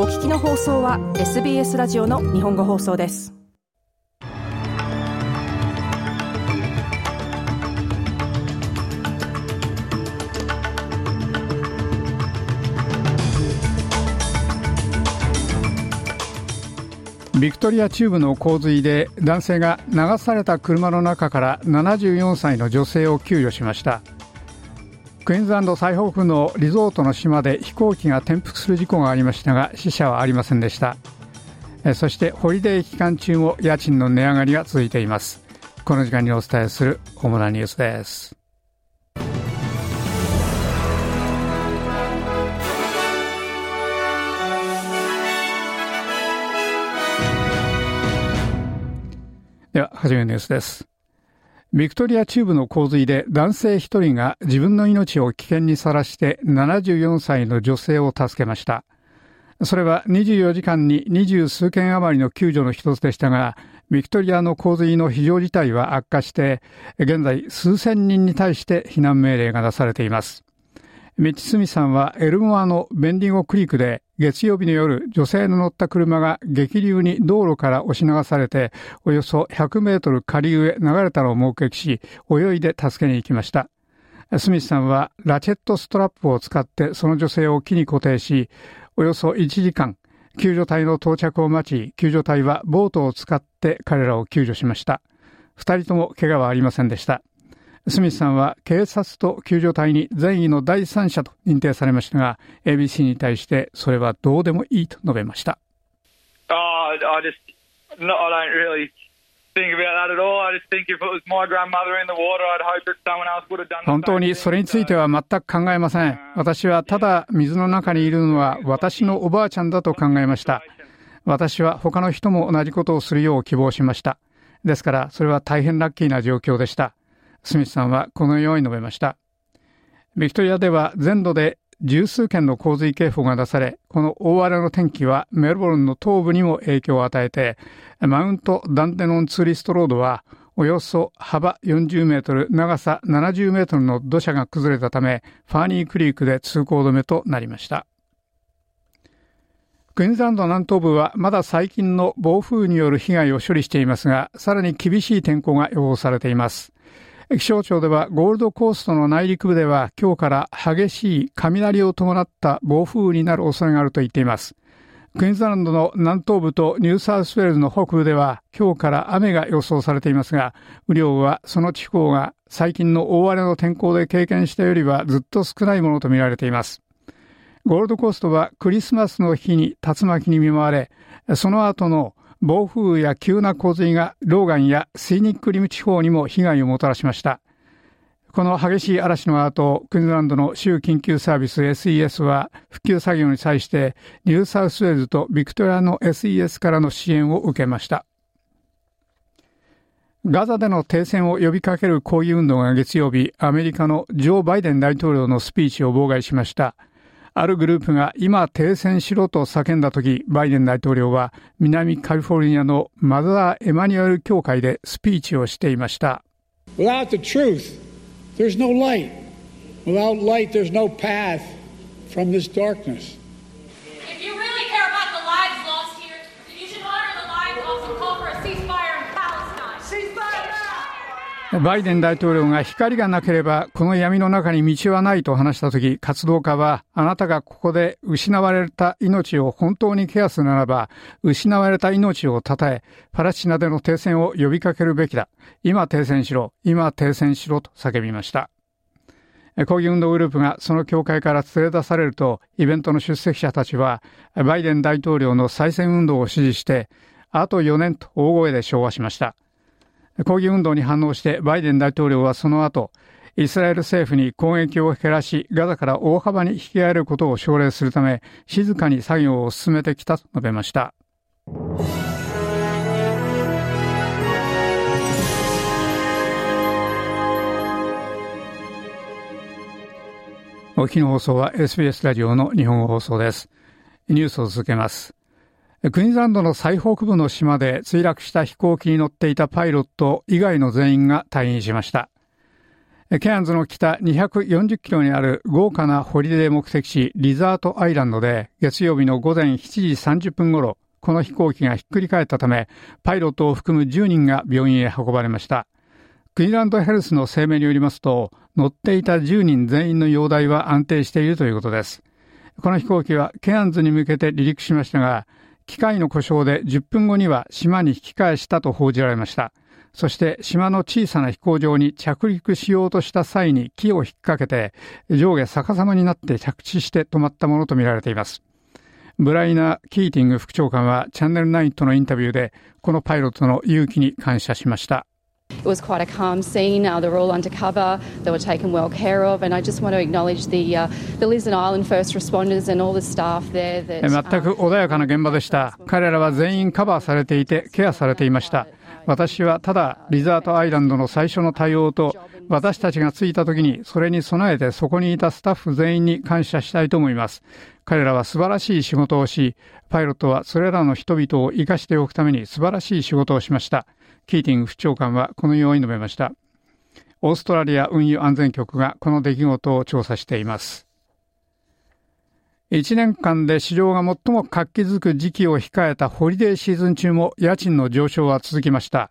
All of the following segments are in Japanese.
お聞きの放送は SBS ラジオの日本語放送です。ビクトリア中部の洪水で男性が流された車の中から74歳の女性を救助しました。クイーンズランド最北部のリゾートの島で飛行機が転覆する事故がありましたが死者はありませんでした。そしてホリデー期間中も家賃の値上がりが続いています。この時間にお伝えする主なニュースです。では、はじめのニュースです。ビクトリア中部の洪水で男性1人が自分の命を危険にさらして74歳の女性を助けました。それは24時間に二十数件余りの救助の一つでしたが、ビクトリアの洪水の非常事態は悪化して、現在数千人に対して避難命令が出されています。ミッチ・スミさんはエルモアのベンディゴクリークで月曜日の夜、女性の乗った車が激流に道路から押し流されて、およそ100メートル下流へ流れたのを目撃し、泳いで助けに行きました。スミスさんはラチェットストラップを使ってその女性を木に固定し、およそ1時間、救助隊の到着を待ち、救助隊はボートを使って彼らを救助しました。二人とも怪我はありませんでした。スミスさんは警察と救助隊に善意の第三者と認定されましたが、ABC に対してそれはどうでもいいと述べました。本当にそれについては全く考えません。私はただ水の中にいるのは私のおばあちゃんだと考えました。私は他の人も同じことをするよう希望しました。ですからそれは大変ラッキーな状況でした。スミスさんはこのように述べました。ビクトリアでは全土で十数件の洪水警報が出され、この大荒れの天気はメルボルンの東部にも影響を与えて、マウント・ダンテノンツーリストロードは、およそ幅40メートル、長さ70メートルの土砂が崩れたため、ファーニークリークで通行止めとなりました。クイーンズランド南東部はまだ最近の暴風による被害を処理していますが、さらに厳しい天候が予報されています。気象庁ではゴールドコーストの内陸部では今日から激しい雷を伴った暴風雨になる恐れがあると言っています。クイーンズランドの南東部とニューサウスウェールズの北部では今日から雨が予想されていますが、雨量はその地方が最近の大荒れの天候で経験したよりはずっと少ないものとみられています。ゴールドコーストはクリスマスの日に竜巻に見舞われ、その後の暴風雨や急な洪水がローガンやシーニックリム地方にも被害をもたらしました。この激しい嵐の後、クイーンズランドの州緊急サービス SES は復旧作業に際してニューサウスウェールズとビクトリアの SES からの支援を受けました。ガザでの停戦を呼びかける抗議運動が月曜日、アメリカのジョー・バイデン大統領のスピーチを妨害しました。あるグループが今停戦しろと叫んだ時、バイデン大統領は南カリフォルニアのマザー・エマニュエル教会でスピーチをしていました。Without the truth, there's no light. Without light, there's no path from this darkness. バイデン大統領が光がなければこの闇の中に道はないと話したとき、活動家はあなたがここで失われた命を本当にケアするならば、失われた命を称え、パラスチナでの停戦を呼びかけるべきだ。今停戦しろ。今停戦しろと叫びました。抗議運動グループがその教会から連れ出されると、イベントの出席者たちは、バイデン大統領の再選運動を支持して、あと4年と大声で昭和しました。抗議運動に反応してバイデン大統領はその後、イスラエル政府に攻撃を減らし、ガザから大幅に引き上げることを奨励するため、静かに作業を進めてきたと述べました。お日の放送は SBS ラジオの日本放送です。ニュースを続けます。クイーンズランドの最北部の島で墜落した飛行機に乗っていたパイロット以外の全員が退院しました。ケアンズの北240キロにある豪華なホリデー目的地リザードアイランドで月曜日の午前7時30分ごろ、この飛行機がひっくり返ったため、パイロットを含む10人が病院へ運ばれました。クイーンズランドヘルスの声明によりますと、乗っていた10人全員の容体は安定しているということです。この飛行機はケアンズに向けて離陸しましたが、機械の故障で10分後には島に引き返したと報じられました。そして島の小さな飛行場に着陸しようとした際に木を引っ掛けて上下逆さまになって着地して止まったものとみられています。ブライナ・キーティング副長官はチャンネル9とのインタビューでこのパイロットの勇気に感謝しました。It was quite a calm scene. Uh, they were all undercover. They were taken well care of. And I just want to acknowledge the, uh, the Lizard Island first responders and all the staff there. That, 全く穏やかな現場でした。彼らは全員カバーされていてケアされていました。私はただリザートアイランドの最初の対応と私たちが着いた時にそれに備えてそこにいたスタッフ全員に感謝したいと思います。彼らは素晴らしい仕事をし、パイロットはそれらの人々を生かしておくために素晴らしい仕事をしました。キーティング副長官はこのように述べました。オーストラリア運輸安全局がこの出来事を調査しています。1年間で市場が最も活気づく時期を控えたホリデーシーズン中も家賃の上昇は続きました。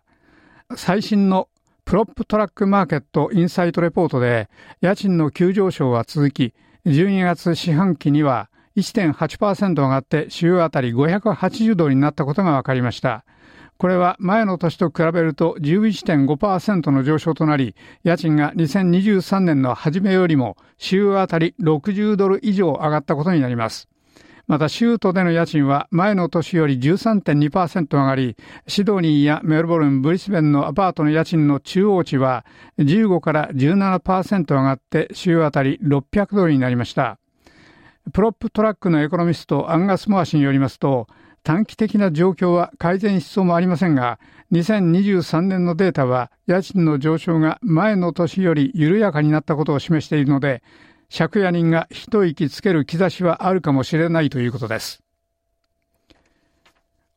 最新のプロップトラックマーケットインサイトレポートで家賃の急上昇は続き、12月四半期には1.8%上がって週あたり580ドルになったことが分かりました。これは前の年と比べると11.5%の上昇となり、家賃が2023年の初めよりも週あたり60ドル以上上がったことになります。また、州都での家賃は前の年より13.2%上がり、シドニーやメルボルン、ブリスベンのアパートの家賃の中央値は15から17%上がって週あたり600ドルになりました。プロップトラックのエコノミストアンガス・モア氏によりますと、短期的な状況は改善しそうもありませんが、2023年のデータは家賃の上昇が前の年より緩やかになったことを示しているので、借家人が一息つける兆しはあるかもしれないということです。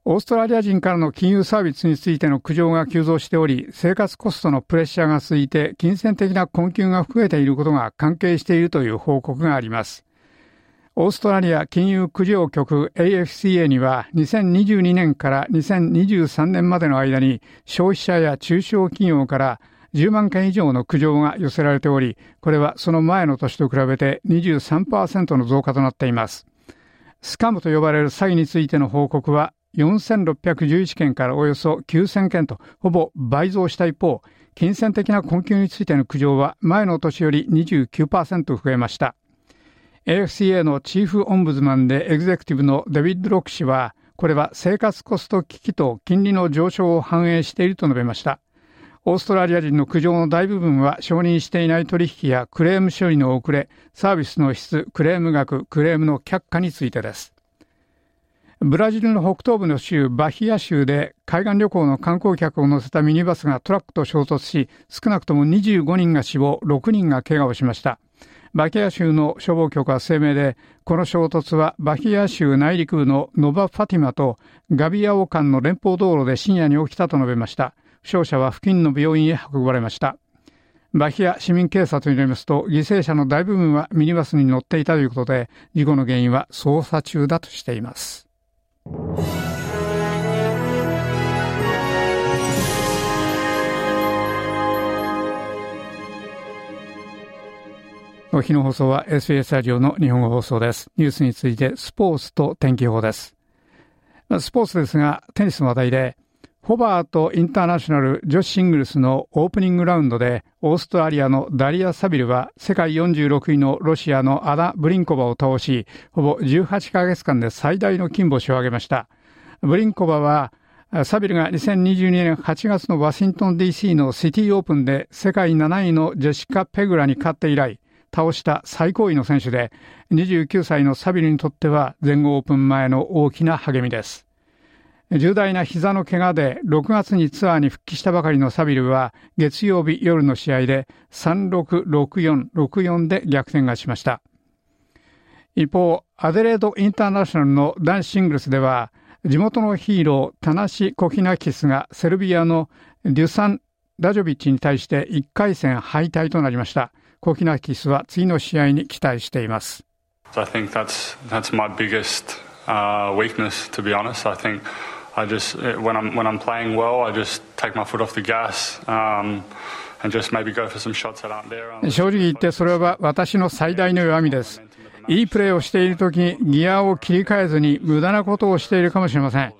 オーストラリア人からの金融サービスについての苦情が急増しており、生活コストのプレッシャーが続いて、金銭的な困窮が増えていることが関係しているという報告があります。オーストラリア金融苦情局 AFCA には2022年から2023年までの間に消費者や中小企業から10万件以上の苦情が寄せられており、これはその前の年と比べて23%の増加となっています。スカムと呼ばれる詐欺についての報告は4611件からおよそ9000件とほぼ倍増した一方、金銭的な困窮についての苦情は前の年より29%増えました。AFCA のチーフオンブズマンでエグゼクティブのデビッド・ロック氏は、これは生活コスト危機と金利の上昇を反映していると述べました。オーストラリア人の苦情の大部分は承認していない取引やクレーム処理の遅れ、サービスの質、クレーム額、クレームの却下についてです。ブラジルの北東部の州バヒア州で海岸旅行の観光客を乗せたミニバスがトラックと衝突し、少なくとも25人が死亡、6人が怪我をしました。バキア州の消防局は声明で、この衝突はバキア州内陸部のノバ・ファティマとガビアオ間の連邦道路で深夜に起きたと述べました。負傷者は付近の病院へ運ばれました。バヒア市民警察によりますと、犠牲者の大部分はミニバスに乗っていたということで、事故の原因は捜査中だとしています。お日の放送は SBS ラジオの日本語放送です。ニュースについてスポーツと天気予報です。スポーツですが、テニスの話題で、ホバートインターナショナル女子シングルスのオープニングラウンドで、オーストラリアのダリア・サビルは世界46位のロシアのアダ・ブリンコバを倒し、ほぼ18ヶ月間で最大の金星を挙げました。ブリンコバはサビルが2022年8月のワシントン DC のシティオープンで世界7位のジェシカ・ペグラに勝って以来、倒した最高位の選手で、29歳のサビルにとっては全豪オープン前の大きな励みです。重大な膝の怪我で6月にツアーに復帰したばかりのサビルは月曜日夜の試合で3664-64で逆転がしました。一方、アデレードインターナショナルの男子シングルスでは地元のヒーロー、タナシ・コヒナキスがセルビアのデュサン・ラジョビッチに対して1回戦敗退となりましたコキナキスは次の試合に期待しています I think that's that's my biggest uh, weakness to be honest I think I just when I'm when I'm playing well I just take my foot off the gas um, 正直言ってそれは私の最大の弱みです。いいプレーをしている時にギアを切り替えずに無駄なことをしているかもしれません。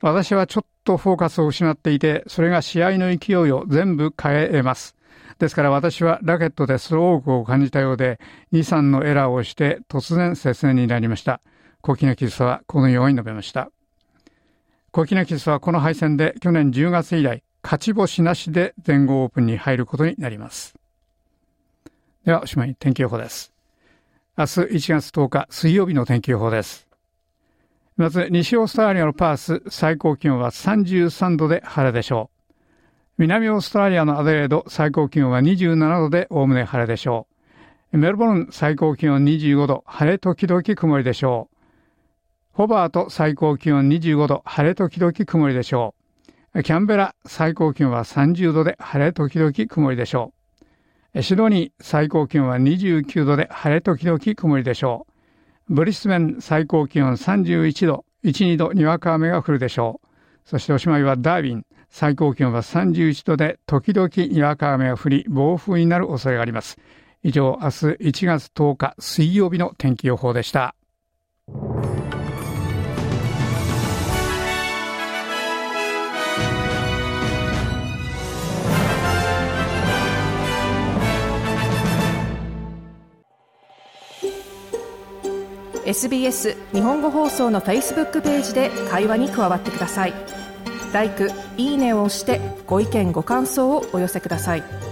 私はちょっとフォーカスを失っていて、それが試合の勢いを全部変えます。ですから私はラケットでスロークを感じたようで、2、3のエラーをして突然接戦になりました。コキナキスはこのように述べました。コキナキスはこの敗戦で去年10月以来、勝ち星なしで全豪オープンに入ることになります。では、おしまいに天気予報です。明日1月10日水曜日の天気予報です。まず、西オーストラリアのパース、最高気温は33度で晴れでしょう。南オーストラリアのアデレード、最高気温は27度でおおむね晴れでしょう。メルボルン、最高気温25度、晴れ時々曇りでしょう。ホバート、最高気温25度、晴れ時々曇りでしょう。キャンベラ最高気温は30度で晴れ時々曇りでしょう。シドニー最高気温は29度で晴れ時々曇りでしょう。ブリスベン最高気温31度、1、2度にわか雨が降るでしょう。そしておしまいはダービン最高気温は31度で時々にわか雨が降り暴風になる恐れがあります。以上、明日1月10日水曜日の天気予報でした。SBS 日本語放送の Facebook ページで会話に加わってください。L i いいねを押してご意見ご感想をお寄せください。